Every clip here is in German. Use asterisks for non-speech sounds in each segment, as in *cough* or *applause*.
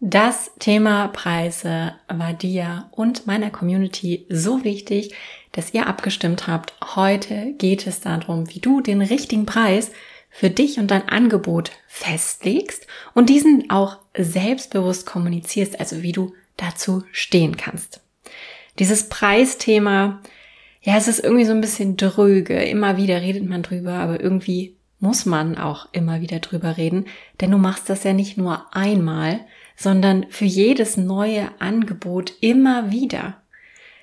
Das Thema Preise war dir und meiner Community so wichtig, dass ihr abgestimmt habt. Heute geht es darum, wie du den richtigen Preis für dich und dein Angebot festlegst und diesen auch selbstbewusst kommunizierst, also wie du dazu stehen kannst. Dieses Preisthema, ja, es ist irgendwie so ein bisschen dröge. Immer wieder redet man drüber, aber irgendwie muss man auch immer wieder drüber reden, denn du machst das ja nicht nur einmal, sondern für jedes neue Angebot immer wieder.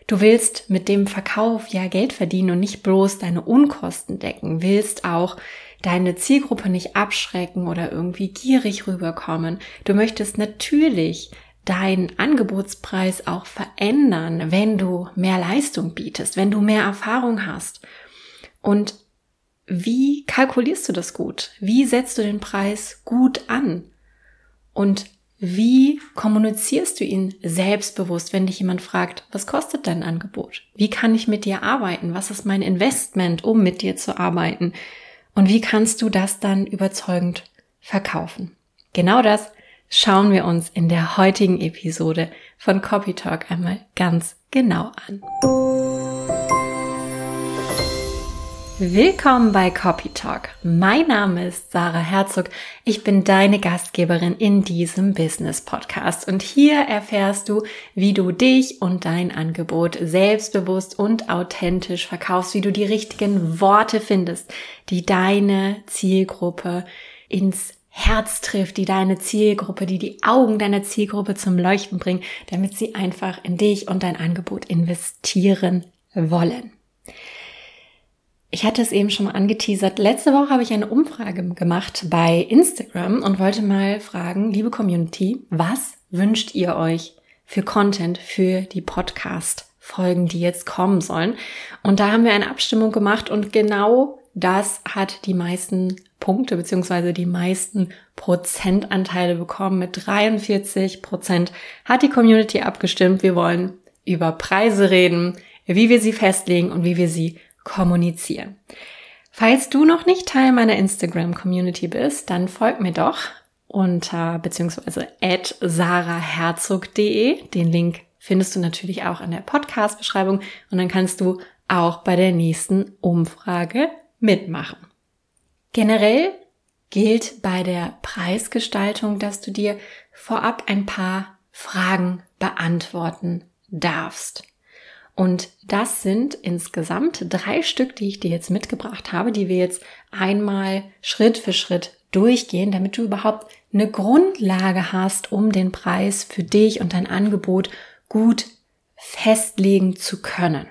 Du willst mit dem Verkauf ja Geld verdienen und nicht bloß deine Unkosten decken, willst auch deine Zielgruppe nicht abschrecken oder irgendwie gierig rüberkommen. Du möchtest natürlich deinen Angebotspreis auch verändern, wenn du mehr Leistung bietest, wenn du mehr Erfahrung hast. Und wie kalkulierst du das gut? Wie setzt du den Preis gut an? Und wie kommunizierst du ihn selbstbewusst, wenn dich jemand fragt, was kostet dein Angebot? Wie kann ich mit dir arbeiten? Was ist mein Investment, um mit dir zu arbeiten? Und wie kannst du das dann überzeugend verkaufen? Genau das schauen wir uns in der heutigen Episode von Copy Talk einmal ganz genau an. Willkommen bei Copy Talk. Mein Name ist Sarah Herzog. Ich bin deine Gastgeberin in diesem Business Podcast und hier erfährst du, wie du dich und dein Angebot selbstbewusst und authentisch verkaufst, wie du die richtigen Worte findest, die deine Zielgruppe ins Herz trifft, die deine Zielgruppe, die die Augen deiner Zielgruppe zum Leuchten bringen, damit sie einfach in dich und dein Angebot investieren wollen. Ich hatte es eben schon mal angeteasert. Letzte Woche habe ich eine Umfrage gemacht bei Instagram und wollte mal fragen, liebe Community, was wünscht ihr euch für Content für die Podcast Folgen, die jetzt kommen sollen? Und da haben wir eine Abstimmung gemacht und genau das hat die meisten Punkte beziehungsweise die meisten Prozentanteile bekommen. Mit 43 Prozent hat die Community abgestimmt. Wir wollen über Preise reden, wie wir sie festlegen und wie wir sie kommunizieren. Falls du noch nicht Teil meiner Instagram-Community bist, dann folg mir doch unter beziehungsweise at saraherzog.de. Den Link findest du natürlich auch in der Podcast-Beschreibung und dann kannst du auch bei der nächsten Umfrage mitmachen. Generell gilt bei der Preisgestaltung, dass du dir vorab ein paar Fragen beantworten darfst. Und das sind insgesamt drei Stück, die ich dir jetzt mitgebracht habe, die wir jetzt einmal Schritt für Schritt durchgehen, damit du überhaupt eine Grundlage hast, um den Preis für dich und dein Angebot gut festlegen zu können.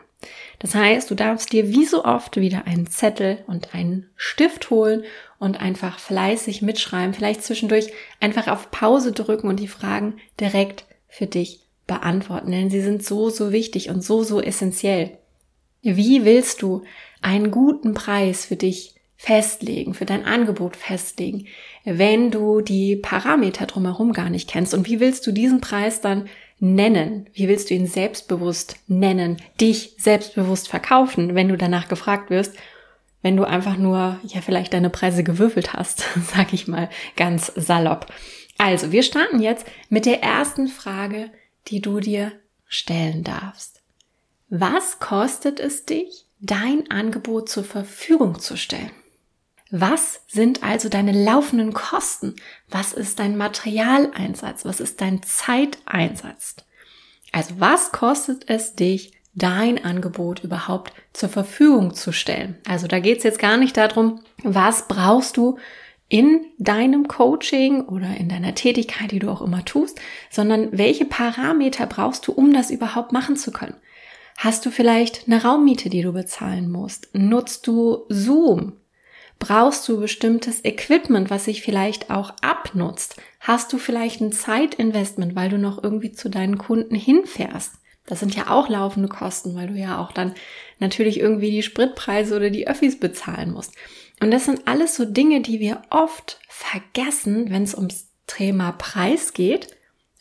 Das heißt, du darfst dir wie so oft wieder einen Zettel und einen Stift holen und einfach fleißig mitschreiben, vielleicht zwischendurch einfach auf Pause drücken und die Fragen direkt für dich beantworten, denn sie sind so, so wichtig und so, so essentiell. Wie willst du einen guten Preis für dich festlegen, für dein Angebot festlegen, wenn du die Parameter drumherum gar nicht kennst? Und wie willst du diesen Preis dann nennen? Wie willst du ihn selbstbewusst nennen, dich selbstbewusst verkaufen, wenn du danach gefragt wirst? Wenn du einfach nur, ja, vielleicht deine Preise gewürfelt hast, *laughs* sag ich mal ganz salopp. Also, wir starten jetzt mit der ersten Frage, die du dir stellen darfst. Was kostet es dich, dein Angebot zur Verfügung zu stellen? Was sind also deine laufenden Kosten? Was ist dein Materialeinsatz? Was ist dein Zeiteinsatz? Also was kostet es dich, dein Angebot überhaupt zur Verfügung zu stellen? Also da geht es jetzt gar nicht darum, was brauchst du in deinem Coaching oder in deiner Tätigkeit, die du auch immer tust, sondern welche Parameter brauchst du, um das überhaupt machen zu können? Hast du vielleicht eine Raummiete, die du bezahlen musst? Nutzt du Zoom? Brauchst du bestimmtes Equipment, was sich vielleicht auch abnutzt? Hast du vielleicht ein Zeitinvestment, weil du noch irgendwie zu deinen Kunden hinfährst? Das sind ja auch laufende Kosten, weil du ja auch dann natürlich irgendwie die Spritpreise oder die Öffis bezahlen musst. Und das sind alles so Dinge, die wir oft vergessen, wenn es ums Thema Preis geht.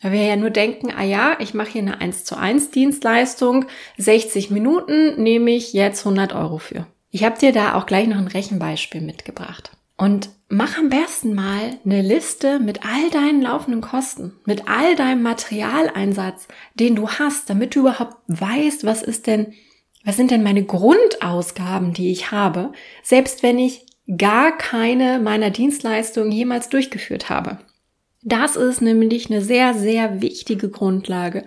Weil wir ja nur denken, ah ja, ich mache hier eine 1 zu 1 Dienstleistung, 60 Minuten nehme ich jetzt 100 Euro für. Ich habe dir da auch gleich noch ein Rechenbeispiel mitgebracht. Und mach am besten mal eine Liste mit all deinen laufenden Kosten, mit all deinem Materialeinsatz, den du hast, damit du überhaupt weißt, was ist denn, was sind denn meine Grundausgaben, die ich habe, selbst wenn ich gar keine meiner Dienstleistungen jemals durchgeführt habe. Das ist nämlich eine sehr, sehr wichtige Grundlage,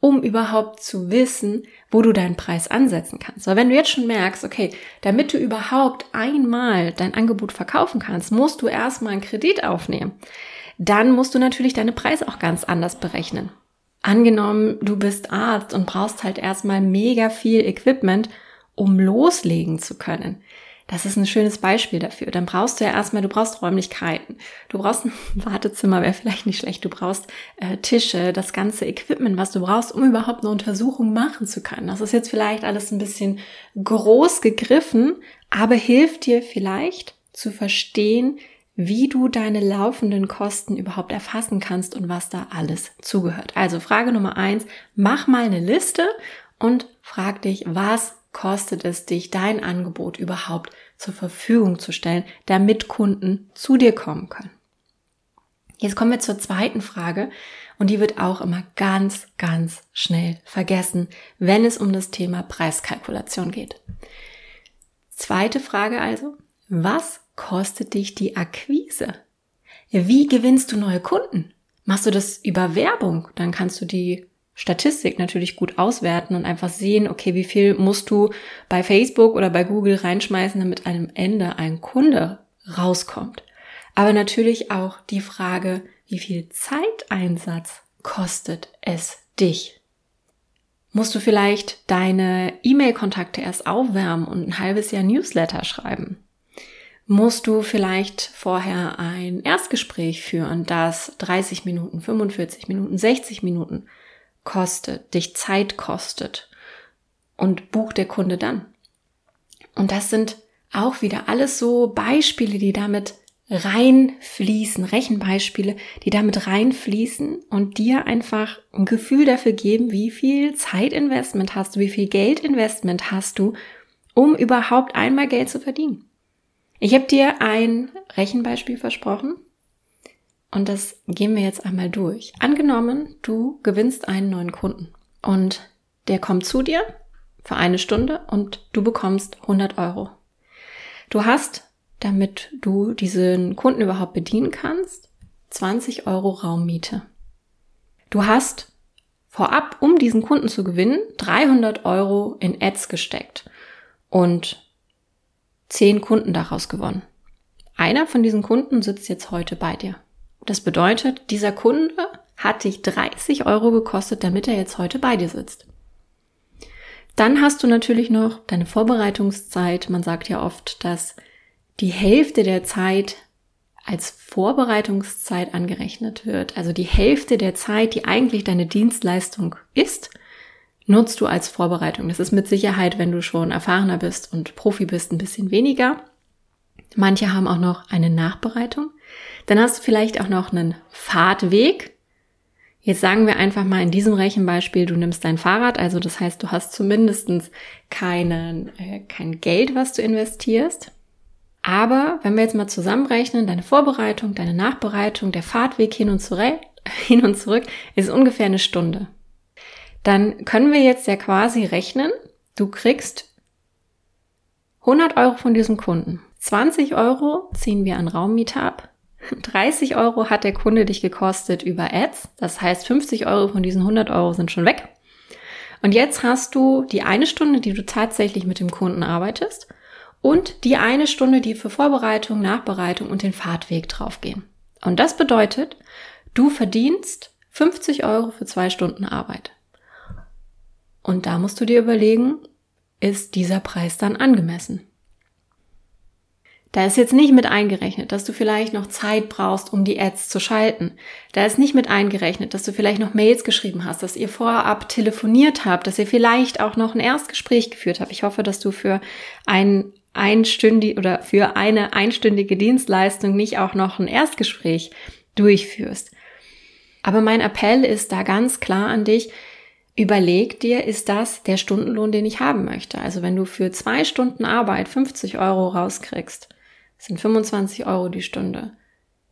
um überhaupt zu wissen, wo du deinen Preis ansetzen kannst. Weil wenn du jetzt schon merkst, okay, damit du überhaupt einmal dein Angebot verkaufen kannst, musst du erstmal einen Kredit aufnehmen. Dann musst du natürlich deine Preise auch ganz anders berechnen. Angenommen, du bist Arzt und brauchst halt erstmal mega viel Equipment, um loslegen zu können. Das ist ein schönes Beispiel dafür. Dann brauchst du ja erstmal, du brauchst Räumlichkeiten. Du brauchst ein *laughs* Wartezimmer, wäre vielleicht nicht schlecht. Du brauchst äh, Tische, das ganze Equipment, was du brauchst, um überhaupt eine Untersuchung machen zu können. Das ist jetzt vielleicht alles ein bisschen groß gegriffen, aber hilft dir vielleicht zu verstehen, wie du deine laufenden Kosten überhaupt erfassen kannst und was da alles zugehört. Also Frage Nummer eins, mach mal eine Liste und frag dich, was kostet es dich, dein Angebot überhaupt zur Verfügung zu stellen, damit Kunden zu dir kommen können. Jetzt kommen wir zur zweiten Frage und die wird auch immer ganz, ganz schnell vergessen, wenn es um das Thema Preiskalkulation geht. Zweite Frage also, was kostet dich die Akquise? Wie gewinnst du neue Kunden? Machst du das über Werbung? Dann kannst du die Statistik natürlich gut auswerten und einfach sehen, okay, wie viel musst du bei Facebook oder bei Google reinschmeißen, damit einem Ende ein Kunde rauskommt. Aber natürlich auch die Frage, wie viel Zeiteinsatz kostet es dich? Musst du vielleicht deine E-Mail-Kontakte erst aufwärmen und ein halbes Jahr Newsletter schreiben? Musst du vielleicht vorher ein Erstgespräch führen, das 30 Minuten, 45 Minuten, 60 Minuten kostet, dich Zeit kostet und bucht der Kunde dann. Und das sind auch wieder alles so Beispiele, die damit reinfließen, Rechenbeispiele, die damit reinfließen und dir einfach ein Gefühl dafür geben, wie viel Zeitinvestment hast du, wie viel Geldinvestment hast du, um überhaupt einmal Geld zu verdienen. Ich habe dir ein Rechenbeispiel versprochen und das gehen wir jetzt einmal durch. Angenommen, du gewinnst einen neuen Kunden und der kommt zu dir für eine Stunde und du bekommst 100 Euro. Du hast, damit du diesen Kunden überhaupt bedienen kannst, 20 Euro Raummiete. Du hast vorab, um diesen Kunden zu gewinnen, 300 Euro in Ads gesteckt und 10 Kunden daraus gewonnen. Einer von diesen Kunden sitzt jetzt heute bei dir. Das bedeutet, dieser Kunde hat dich 30 Euro gekostet, damit er jetzt heute bei dir sitzt. Dann hast du natürlich noch deine Vorbereitungszeit. Man sagt ja oft, dass die Hälfte der Zeit als Vorbereitungszeit angerechnet wird. Also die Hälfte der Zeit, die eigentlich deine Dienstleistung ist, nutzt du als Vorbereitung. Das ist mit Sicherheit, wenn du schon erfahrener bist und Profi bist, ein bisschen weniger. Manche haben auch noch eine Nachbereitung. Dann hast du vielleicht auch noch einen Fahrtweg. Jetzt sagen wir einfach mal in diesem Rechenbeispiel, du nimmst dein Fahrrad, also das heißt, du hast zumindestens keinen, äh, kein Geld, was du investierst. Aber wenn wir jetzt mal zusammenrechnen, deine Vorbereitung, deine Nachbereitung, der Fahrtweg hin und zurück, *laughs* hin und zurück ist ungefähr eine Stunde. Dann können wir jetzt ja quasi rechnen, du kriegst 100 Euro von diesem Kunden. 20 Euro ziehen wir an Raummiete ab. *laughs* 30 Euro hat der Kunde dich gekostet über Ads. Das heißt, 50 Euro von diesen 100 Euro sind schon weg. Und jetzt hast du die eine Stunde, die du tatsächlich mit dem Kunden arbeitest und die eine Stunde, die für Vorbereitung, Nachbereitung und den Fahrtweg draufgehen. Und das bedeutet, du verdienst 50 Euro für zwei Stunden Arbeit. Und da musst du dir überlegen, ist dieser Preis dann angemessen? Da ist jetzt nicht mit eingerechnet, dass du vielleicht noch Zeit brauchst, um die Ads zu schalten. Da ist nicht mit eingerechnet, dass du vielleicht noch Mails geschrieben hast, dass ihr vorab telefoniert habt, dass ihr vielleicht auch noch ein Erstgespräch geführt habt. Ich hoffe, dass du für ein einstündig oder für eine einstündige Dienstleistung nicht auch noch ein Erstgespräch durchführst. Aber mein Appell ist da ganz klar an dich, Überleg dir, ist das der Stundenlohn, den ich haben möchte? Also wenn du für zwei Stunden Arbeit 50 Euro rauskriegst, sind 25 Euro die Stunde.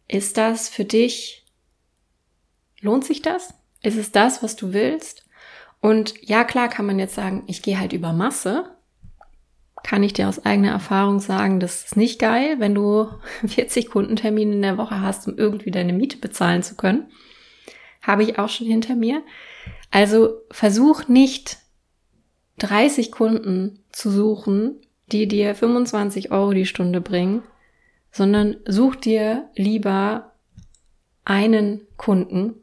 Ist das für dich, lohnt sich das? Ist es das, was du willst? Und ja, klar kann man jetzt sagen, ich gehe halt über Masse. Kann ich dir aus eigener Erfahrung sagen, das ist nicht geil, wenn du *laughs* 40 Kundentermine in der Woche hast, um irgendwie deine Miete bezahlen zu können. Habe ich auch schon hinter mir. Also versuch nicht 30 Kunden zu suchen, die dir 25 Euro die Stunde bringen, sondern such dir lieber einen Kunden,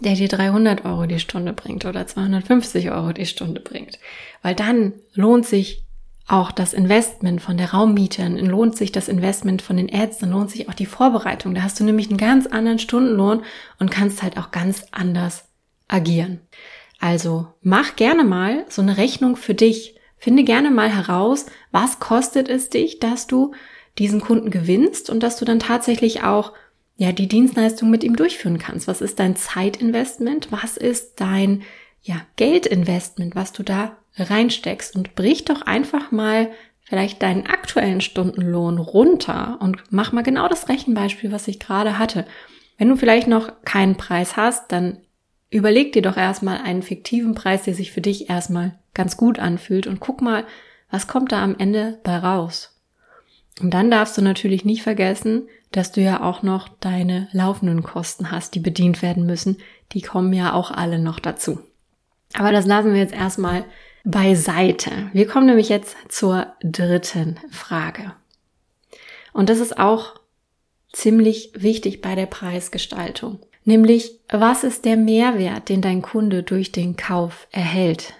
der dir 300 Euro die Stunde bringt oder 250 Euro die Stunde bringt. Weil dann lohnt sich auch das Investment von der Raummiete, lohnt sich das Investment von den dann lohnt sich auch die Vorbereitung. Da hast du nämlich einen ganz anderen Stundenlohn und kannst halt auch ganz anders agieren. Also mach gerne mal so eine Rechnung für dich. Finde gerne mal heraus, was kostet es dich, dass du diesen Kunden gewinnst und dass du dann tatsächlich auch ja die Dienstleistung mit ihm durchführen kannst. Was ist dein Zeitinvestment? Was ist dein ja Geldinvestment, was du da reinsteckst und brich doch einfach mal vielleicht deinen aktuellen Stundenlohn runter und mach mal genau das Rechenbeispiel, was ich gerade hatte. Wenn du vielleicht noch keinen Preis hast, dann Überleg dir doch erstmal einen fiktiven Preis, der sich für dich erstmal ganz gut anfühlt und guck mal, was kommt da am Ende bei raus. Und dann darfst du natürlich nicht vergessen, dass du ja auch noch deine laufenden Kosten hast, die bedient werden müssen. Die kommen ja auch alle noch dazu. Aber das lassen wir jetzt erstmal beiseite. Wir kommen nämlich jetzt zur dritten Frage. Und das ist auch ziemlich wichtig bei der Preisgestaltung. Nämlich, was ist der Mehrwert, den dein Kunde durch den Kauf erhält?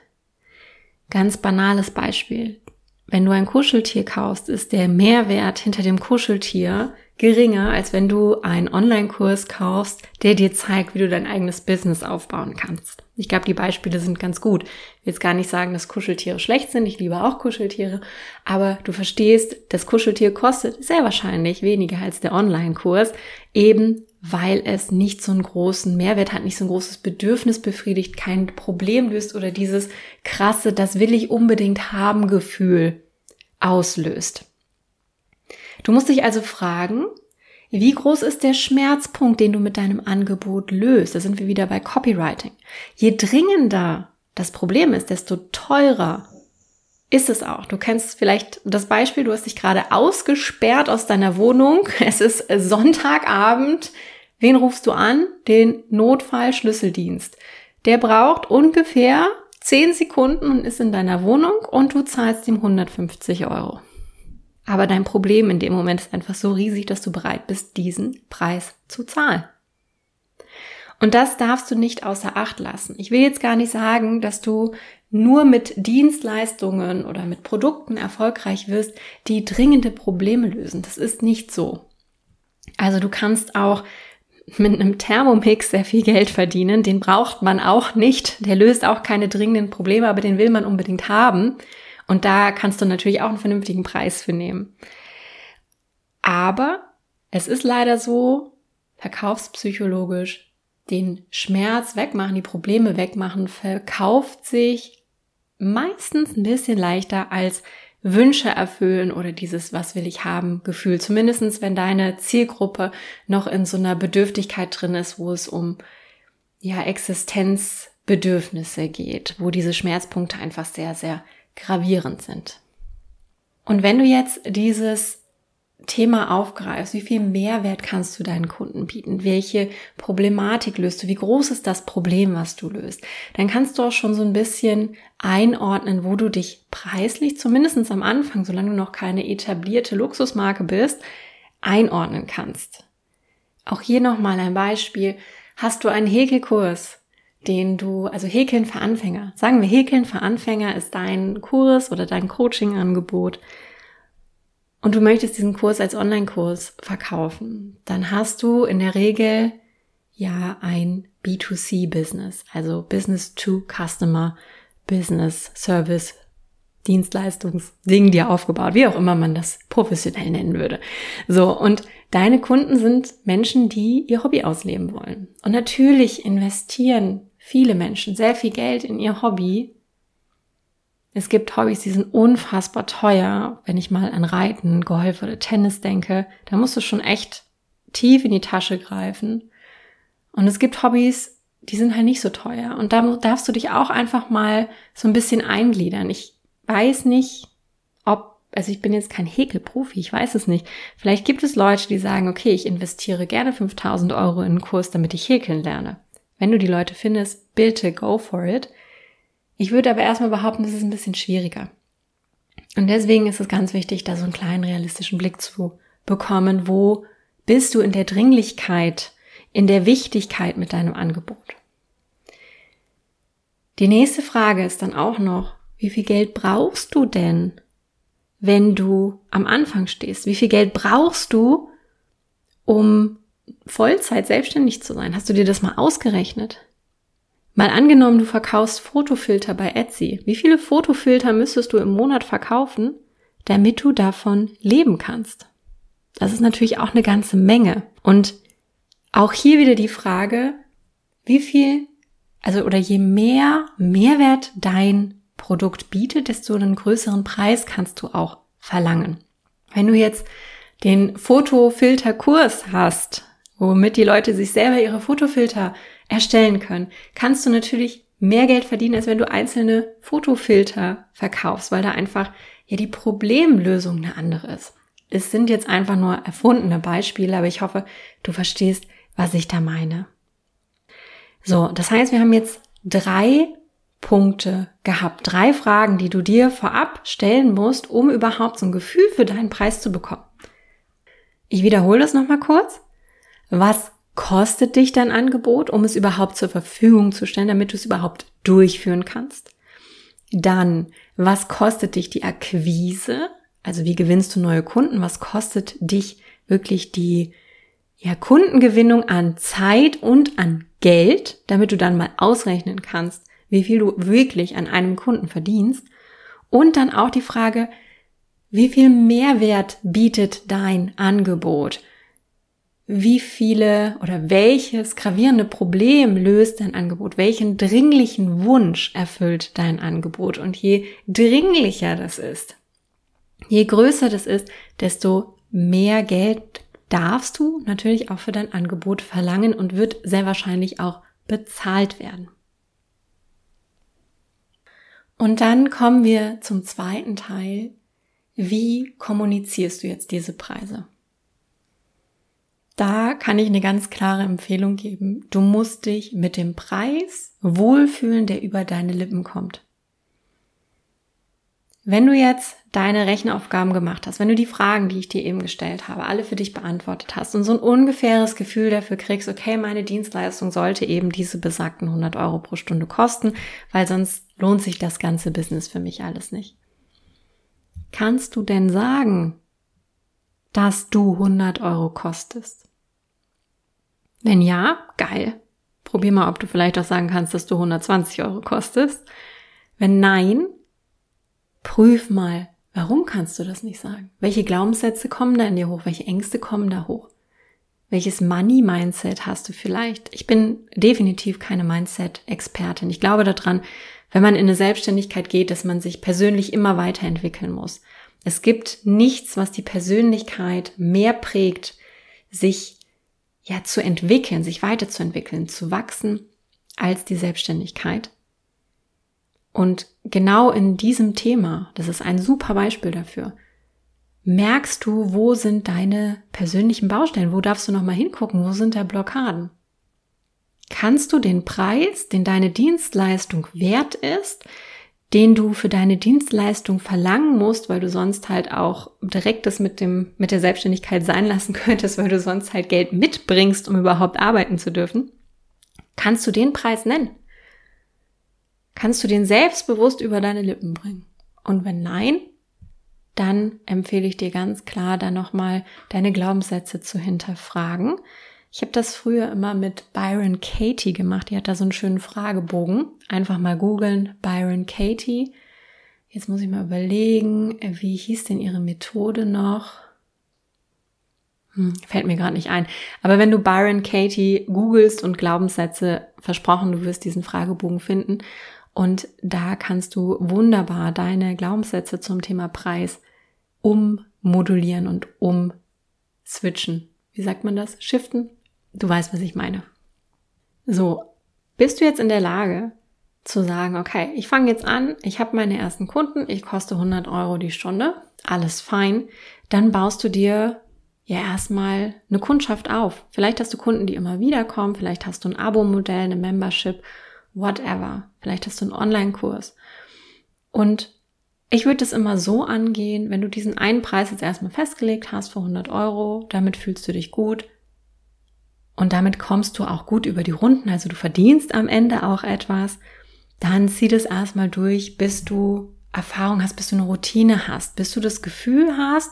Ganz banales Beispiel. Wenn du ein Kuscheltier kaufst, ist der Mehrwert hinter dem Kuscheltier geringer, als wenn du einen Online-Kurs kaufst, der dir zeigt, wie du dein eigenes Business aufbauen kannst. Ich glaube, die Beispiele sind ganz gut. Ich will jetzt gar nicht sagen, dass Kuscheltiere schlecht sind. Ich liebe auch Kuscheltiere. Aber du verstehst, das Kuscheltier kostet sehr wahrscheinlich weniger als der Online-Kurs, eben weil es nicht so einen großen Mehrwert hat, nicht so ein großes Bedürfnis befriedigt, kein Problem löst oder dieses krasse, das will ich unbedingt haben Gefühl auslöst. Du musst dich also fragen, wie groß ist der Schmerzpunkt, den du mit deinem Angebot löst? Da sind wir wieder bei Copywriting. Je dringender das Problem ist, desto teurer ist es auch. Du kennst vielleicht das Beispiel, du hast dich gerade ausgesperrt aus deiner Wohnung. *laughs* Es ist Sonntagabend, Wen rufst du an? Den Notfallschlüsseldienst. Der braucht ungefähr 10 Sekunden und ist in deiner Wohnung und du zahlst ihm 150 Euro. Aber dein Problem in dem Moment ist einfach so riesig, dass du bereit bist, diesen Preis zu zahlen. Und das darfst du nicht außer Acht lassen. Ich will jetzt gar nicht sagen, dass du nur mit Dienstleistungen oder mit Produkten erfolgreich wirst, die dringende Probleme lösen. Das ist nicht so. Also du kannst auch mit einem Thermomix sehr viel Geld verdienen. Den braucht man auch nicht. Der löst auch keine dringenden Probleme, aber den will man unbedingt haben. Und da kannst du natürlich auch einen vernünftigen Preis für nehmen. Aber es ist leider so, verkaufspsychologisch, den Schmerz wegmachen, die Probleme wegmachen, verkauft sich meistens ein bisschen leichter als Wünsche erfüllen oder dieses Was will ich haben Gefühl. Zumindestens, wenn deine Zielgruppe noch in so einer Bedürftigkeit drin ist, wo es um ja Existenzbedürfnisse geht, wo diese Schmerzpunkte einfach sehr, sehr gravierend sind. Und wenn du jetzt dieses Thema aufgreifst, wie viel Mehrwert kannst du deinen Kunden bieten, welche Problematik löst du, wie groß ist das Problem, was du löst, dann kannst du auch schon so ein bisschen einordnen, wo du dich preislich, zumindest am Anfang, solange du noch keine etablierte Luxusmarke bist, einordnen kannst. Auch hier nochmal ein Beispiel. Hast du einen Häkelkurs, den du, also Häkeln für Anfänger, sagen wir Häkeln für Anfänger ist dein Kurs oder dein Coaching-Angebot, und du möchtest diesen Kurs als Online-Kurs verkaufen, dann hast du in der Regel ja ein B2C-Business, also Business to Customer, Business, Service, Dienstleistungsding dir aufgebaut, wie auch immer man das professionell nennen würde. So, und deine Kunden sind Menschen, die ihr Hobby ausleben wollen. Und natürlich investieren viele Menschen sehr viel Geld in ihr Hobby, Es gibt Hobbys, die sind unfassbar teuer. Wenn ich mal an Reiten, Golf oder Tennis denke, da musst du schon echt tief in die Tasche greifen. Und es gibt Hobbys, die sind halt nicht so teuer. Und da darfst du dich auch einfach mal so ein bisschen eingliedern. Ich weiß nicht, ob, also ich bin jetzt kein Häkelprofi, ich weiß es nicht. Vielleicht gibt es Leute, die sagen, okay, ich investiere gerne 5000 Euro in einen Kurs, damit ich häkeln lerne. Wenn du die Leute findest, bitte go for it. Ich würde aber erstmal behaupten, das ist ein bisschen schwieriger. Und deswegen ist es ganz wichtig, da so einen kleinen realistischen Blick zu bekommen, wo bist du in der Dringlichkeit, in der Wichtigkeit mit deinem Angebot. Die nächste Frage ist dann auch noch, wie viel Geld brauchst du denn, wenn du am Anfang stehst? Wie viel Geld brauchst du, um Vollzeit selbstständig zu sein? Hast du dir das mal ausgerechnet? Mal angenommen, du verkaufst Fotofilter bei Etsy. Wie viele Fotofilter müsstest du im Monat verkaufen, damit du davon leben kannst? Das ist natürlich auch eine ganze Menge. Und auch hier wieder die Frage, wie viel, also oder je mehr Mehrwert dein Produkt bietet, desto einen größeren Preis kannst du auch verlangen. Wenn du jetzt den Fotofilterkurs hast, womit die Leute sich selber ihre Fotofilter erstellen können, kannst du natürlich mehr Geld verdienen, als wenn du einzelne Fotofilter verkaufst, weil da einfach ja die Problemlösung eine andere ist. Es sind jetzt einfach nur erfundene Beispiele, aber ich hoffe, du verstehst, was ich da meine. So, das heißt, wir haben jetzt drei Punkte gehabt, drei Fragen, die du dir vorab stellen musst, um überhaupt so ein Gefühl für deinen Preis zu bekommen. Ich wiederhole das nochmal kurz. Was kostet dich dein Angebot, um es überhaupt zur Verfügung zu stellen, damit du es überhaupt durchführen kannst? Dann, was kostet dich die Akquise? Also wie gewinnst du neue Kunden? Was kostet dich wirklich die ja, Kundengewinnung an Zeit und an Geld, damit du dann mal ausrechnen kannst, wie viel du wirklich an einem Kunden verdienst? Und dann auch die Frage, wie viel Mehrwert bietet dein Angebot? Wie viele oder welches gravierende Problem löst dein Angebot? Welchen dringlichen Wunsch erfüllt dein Angebot? Und je dringlicher das ist, Je größer das ist, desto mehr Geld darfst du natürlich auch für dein Angebot verlangen und wird sehr wahrscheinlich auch bezahlt werden. Und dann kommen wir zum zweiten Teil. Wie kommunizierst du jetzt diese Preise? Da kann ich eine ganz klare Empfehlung geben. Du musst dich mit dem Preis wohlfühlen, der über deine Lippen kommt. Wenn du jetzt deine Rechenaufgaben gemacht hast, wenn du die Fragen, die ich dir eben gestellt habe, alle für dich beantwortet hast und so ein ungefähres Gefühl dafür kriegst, okay, meine Dienstleistung sollte eben diese besagten 100 Euro pro Stunde kosten, weil sonst lohnt sich das ganze Business für mich alles nicht. Kannst du denn sagen, dass du 100 Euro kostest? Wenn ja, geil. Probier mal, ob du vielleicht auch sagen kannst, dass du 120 Euro kostest. Wenn nein, Prüf mal, warum kannst du das nicht sagen? Welche Glaubenssätze kommen da in dir hoch? Welche Ängste kommen da hoch? Welches Money-Mindset hast du vielleicht? Ich bin definitiv keine Mindset-Expertin. Ich glaube daran, wenn man in eine Selbstständigkeit geht, dass man sich persönlich immer weiterentwickeln muss. Es gibt nichts, was die Persönlichkeit mehr prägt, sich ja zu entwickeln, sich weiterzuentwickeln, zu wachsen, als die Selbstständigkeit. Und genau in diesem Thema, das ist ein super Beispiel dafür, merkst du, wo sind deine persönlichen Baustellen? Wo darfst du nochmal hingucken? Wo sind da Blockaden? Kannst du den Preis, den deine Dienstleistung wert ist, den du für deine Dienstleistung verlangen musst, weil du sonst halt auch direkt das mit dem, mit der Selbstständigkeit sein lassen *laughs* könntest, weil du sonst halt Geld mitbringst, um überhaupt arbeiten zu dürfen, kannst du den Preis nennen? Kannst du den selbstbewusst über deine Lippen bringen? Und wenn nein, dann empfehle ich dir ganz klar, da nochmal deine Glaubenssätze zu hinterfragen. Ich habe das früher immer mit Byron Katie gemacht. Die hat da so einen schönen Fragebogen. Einfach mal googeln, Byron Katie. Jetzt muss ich mal überlegen, wie hieß denn ihre Methode noch? Hm, fällt mir gerade nicht ein. Aber wenn du Byron Katie googelst und Glaubenssätze, versprochen, du wirst diesen Fragebogen finden. Und da kannst du wunderbar deine Glaubenssätze zum Thema Preis ummodulieren und umswitchen. Wie sagt man das? Shiften? Du weißt, was ich meine. So, bist du jetzt in der Lage zu sagen, okay, ich fange jetzt an, ich habe meine ersten Kunden, ich koste 100 Euro die Stunde, alles fein, dann baust du dir ja erstmal eine Kundschaft auf. Vielleicht hast du Kunden, die immer wieder kommen, vielleicht hast du ein Abo-Modell, eine Membership, whatever. Vielleicht hast du einen Online-Kurs. Und ich würde es immer so angehen, wenn du diesen einen Preis jetzt erstmal festgelegt hast für 100 Euro, damit fühlst du dich gut und damit kommst du auch gut über die Runden, also du verdienst am Ende auch etwas, dann zieh das erstmal durch, bis du Erfahrung hast, bis du eine Routine hast, bis du das Gefühl hast,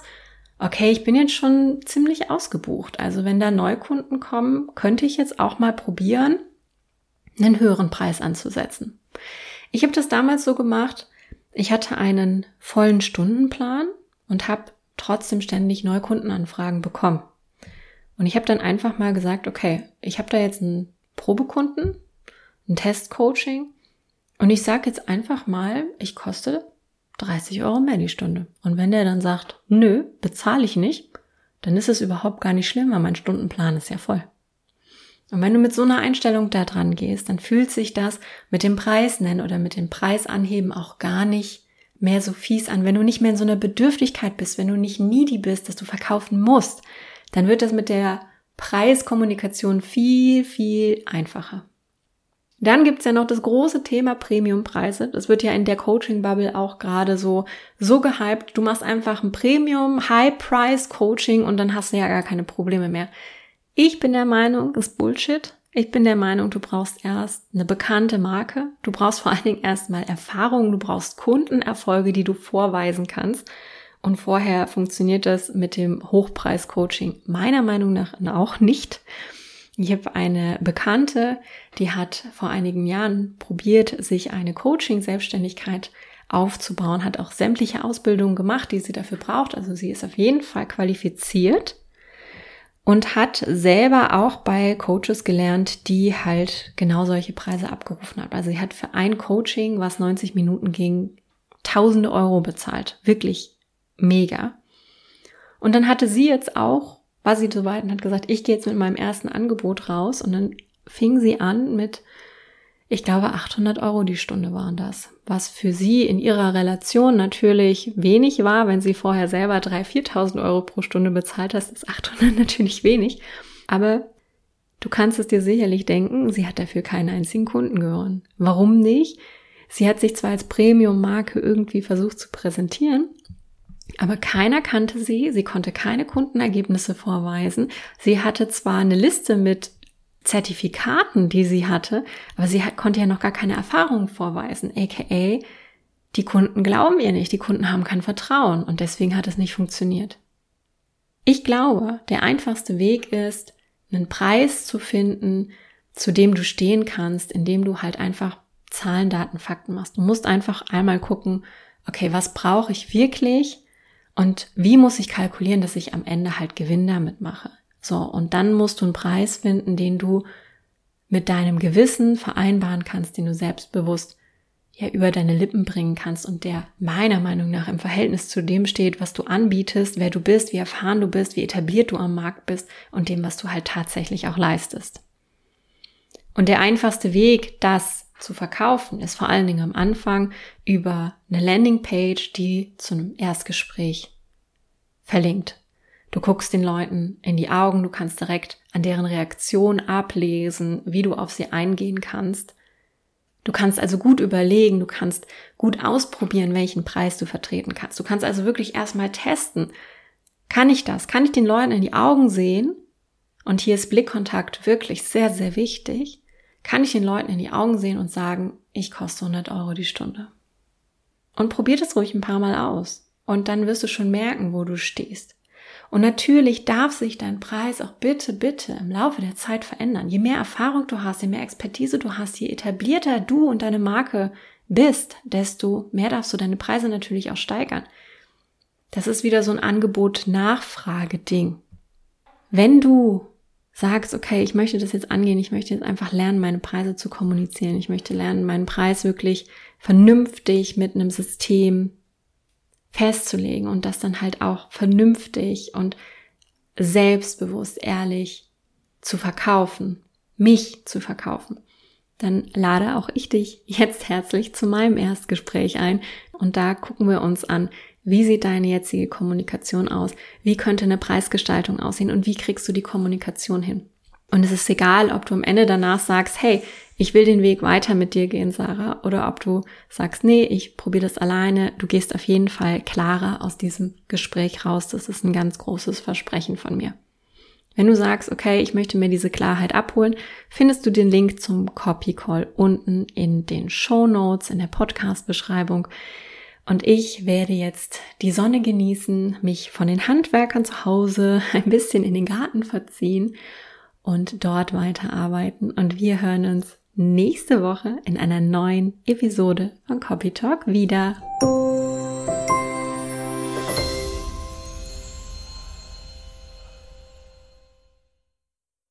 okay, ich bin jetzt schon ziemlich ausgebucht. Also wenn da Neukunden kommen, könnte ich jetzt auch mal probieren, einen höheren Preis anzusetzen. Ich habe das damals so gemacht, ich hatte einen vollen Stundenplan und habe trotzdem ständig Neukundenanfragen bekommen. Und ich habe dann einfach mal gesagt, okay, ich habe da jetzt einen Probekunden, ein Testcoaching und ich sage jetzt einfach mal, ich koste 30 Euro mehr die Stunde. Und wenn der dann sagt, nö, bezahle ich nicht, dann ist es überhaupt gar nicht schlimm, weil mein Stundenplan ist ja voll. Und wenn du mit so einer Einstellung da dran gehst, dann fühlt sich das mit dem Preis nennen oder mit dem Preis anheben auch gar nicht mehr so fies an. Wenn du nicht mehr in so einer Bedürftigkeit bist, wenn du nicht needy bist, dass du verkaufen musst, dann wird das mit der Preiskommunikation viel, viel einfacher. Dann gibt's ja noch das große Thema Premiumpreise. Das wird ja in der Coaching-Bubble auch gerade so, so gehypt. Du machst einfach ein Premium, High-Price-Coaching und dann hast du ja gar keine Probleme mehr. Ich bin der Meinung, ist Bullshit. Ich bin der Meinung, du brauchst erst eine bekannte Marke. Du brauchst vor allen Dingen erstmal Erfahrung. Du brauchst Kundenerfolge, die du vorweisen kannst. Und vorher funktioniert das mit dem Hochpreis-Coaching meiner Meinung nach auch nicht. Ich habe eine Bekannte, die hat vor einigen Jahren probiert, sich eine Coaching-Selbstständigkeit aufzubauen, hat auch sämtliche Ausbildungen gemacht, die sie dafür braucht. Also sie ist auf jeden Fall qualifiziert und hat selber auch bei Coaches gelernt, die halt genau solche Preise abgerufen hat. Also sie hat für ein Coaching, was 90 Minuten ging, tausende Euro bezahlt. Wirklich mega. Und dann hatte sie jetzt auch, war sie so weit und hat gesagt, ich gehe jetzt mit meinem ersten Angebot raus und dann fing sie an mit ich glaube, 800 Euro die Stunde waren das. Was für sie in ihrer Relation natürlich wenig war, wenn sie vorher selber 3.000, 4.000 Euro pro Stunde bezahlt hast, ist 800 *laughs* natürlich wenig. Aber du kannst es dir sicherlich denken, sie hat dafür keinen einzigen Kunden gewonnen. Warum nicht? Sie hat sich zwar als Premium-Marke irgendwie versucht zu präsentieren, aber keiner kannte sie, sie konnte keine Kundenergebnisse vorweisen. Sie hatte zwar eine Liste mit Zertifikaten, die sie hatte, aber sie hat, konnte ja noch gar keine Erfahrung vorweisen, aka die Kunden glauben ihr nicht, die Kunden haben kein Vertrauen und deswegen hat es nicht funktioniert. Ich glaube, der einfachste Weg ist, einen Preis zu finden, zu dem du stehen kannst, indem du halt einfach Zahlen, Daten, Fakten machst. Du musst einfach einmal gucken, okay, was brauche ich wirklich und wie muss ich kalkulieren, dass ich am Ende halt Gewinn damit mache. So, und dann musst du einen Preis finden, den du mit deinem Gewissen vereinbaren kannst, den du selbstbewusst ja über deine Lippen bringen kannst und der meiner Meinung nach im Verhältnis zu dem steht, was du anbietest, wer du bist, wie erfahren du bist, wie etabliert du am Markt bist und dem, was du halt tatsächlich auch leistest. Und der einfachste Weg, das zu verkaufen, ist vor allen Dingen am Anfang über eine Landingpage, die zu einem Erstgespräch verlinkt. Du guckst den Leuten in die Augen, du kannst direkt an deren Reaktion ablesen, wie du auf sie eingehen kannst. Du kannst also gut überlegen, du kannst gut ausprobieren, welchen Preis du vertreten kannst. Du kannst also wirklich erstmal testen. Kann ich das? Kann ich den Leuten in die Augen sehen? Und hier ist Blickkontakt wirklich sehr, sehr wichtig. Kann ich den Leuten in die Augen sehen und sagen, ich koste 100 Euro die Stunde? Und probier das ruhig ein paar Mal aus. Und dann wirst du schon merken, wo du stehst. Und natürlich darf sich dein Preis auch bitte, bitte im Laufe der Zeit verändern. Je mehr Erfahrung du hast, je mehr Expertise du hast, je etablierter du und deine Marke bist, desto mehr darfst du deine Preise natürlich auch steigern. Das ist wieder so ein Angebot-Nachfrage-Ding. Wenn du sagst, okay, ich möchte das jetzt angehen, ich möchte jetzt einfach lernen, meine Preise zu kommunizieren, ich möchte lernen, meinen Preis wirklich vernünftig mit einem System festzulegen und das dann halt auch vernünftig und selbstbewusst, ehrlich zu verkaufen, mich zu verkaufen, dann lade auch ich dich jetzt herzlich zu meinem Erstgespräch ein und da gucken wir uns an, wie sieht deine jetzige Kommunikation aus? Wie könnte eine Preisgestaltung aussehen? Und wie kriegst du die Kommunikation hin? Und es ist egal, ob du am Ende danach sagst, hey, ich will den Weg weiter mit dir gehen, Sarah, oder ob du sagst, nee, ich probiere das alleine. Du gehst auf jeden Fall klarer aus diesem Gespräch raus. Das ist ein ganz großes Versprechen von mir. Wenn du sagst, okay, ich möchte mir diese Klarheit abholen, findest du den Link zum Copy Call unten in den Show Notes, in der Podcast-Beschreibung. Und ich werde jetzt die Sonne genießen, mich von den Handwerkern zu Hause *laughs* ein bisschen in den Garten verziehen und dort weiterarbeiten. Und wir hören uns nächste Woche in einer neuen Episode von Copy Talk wieder.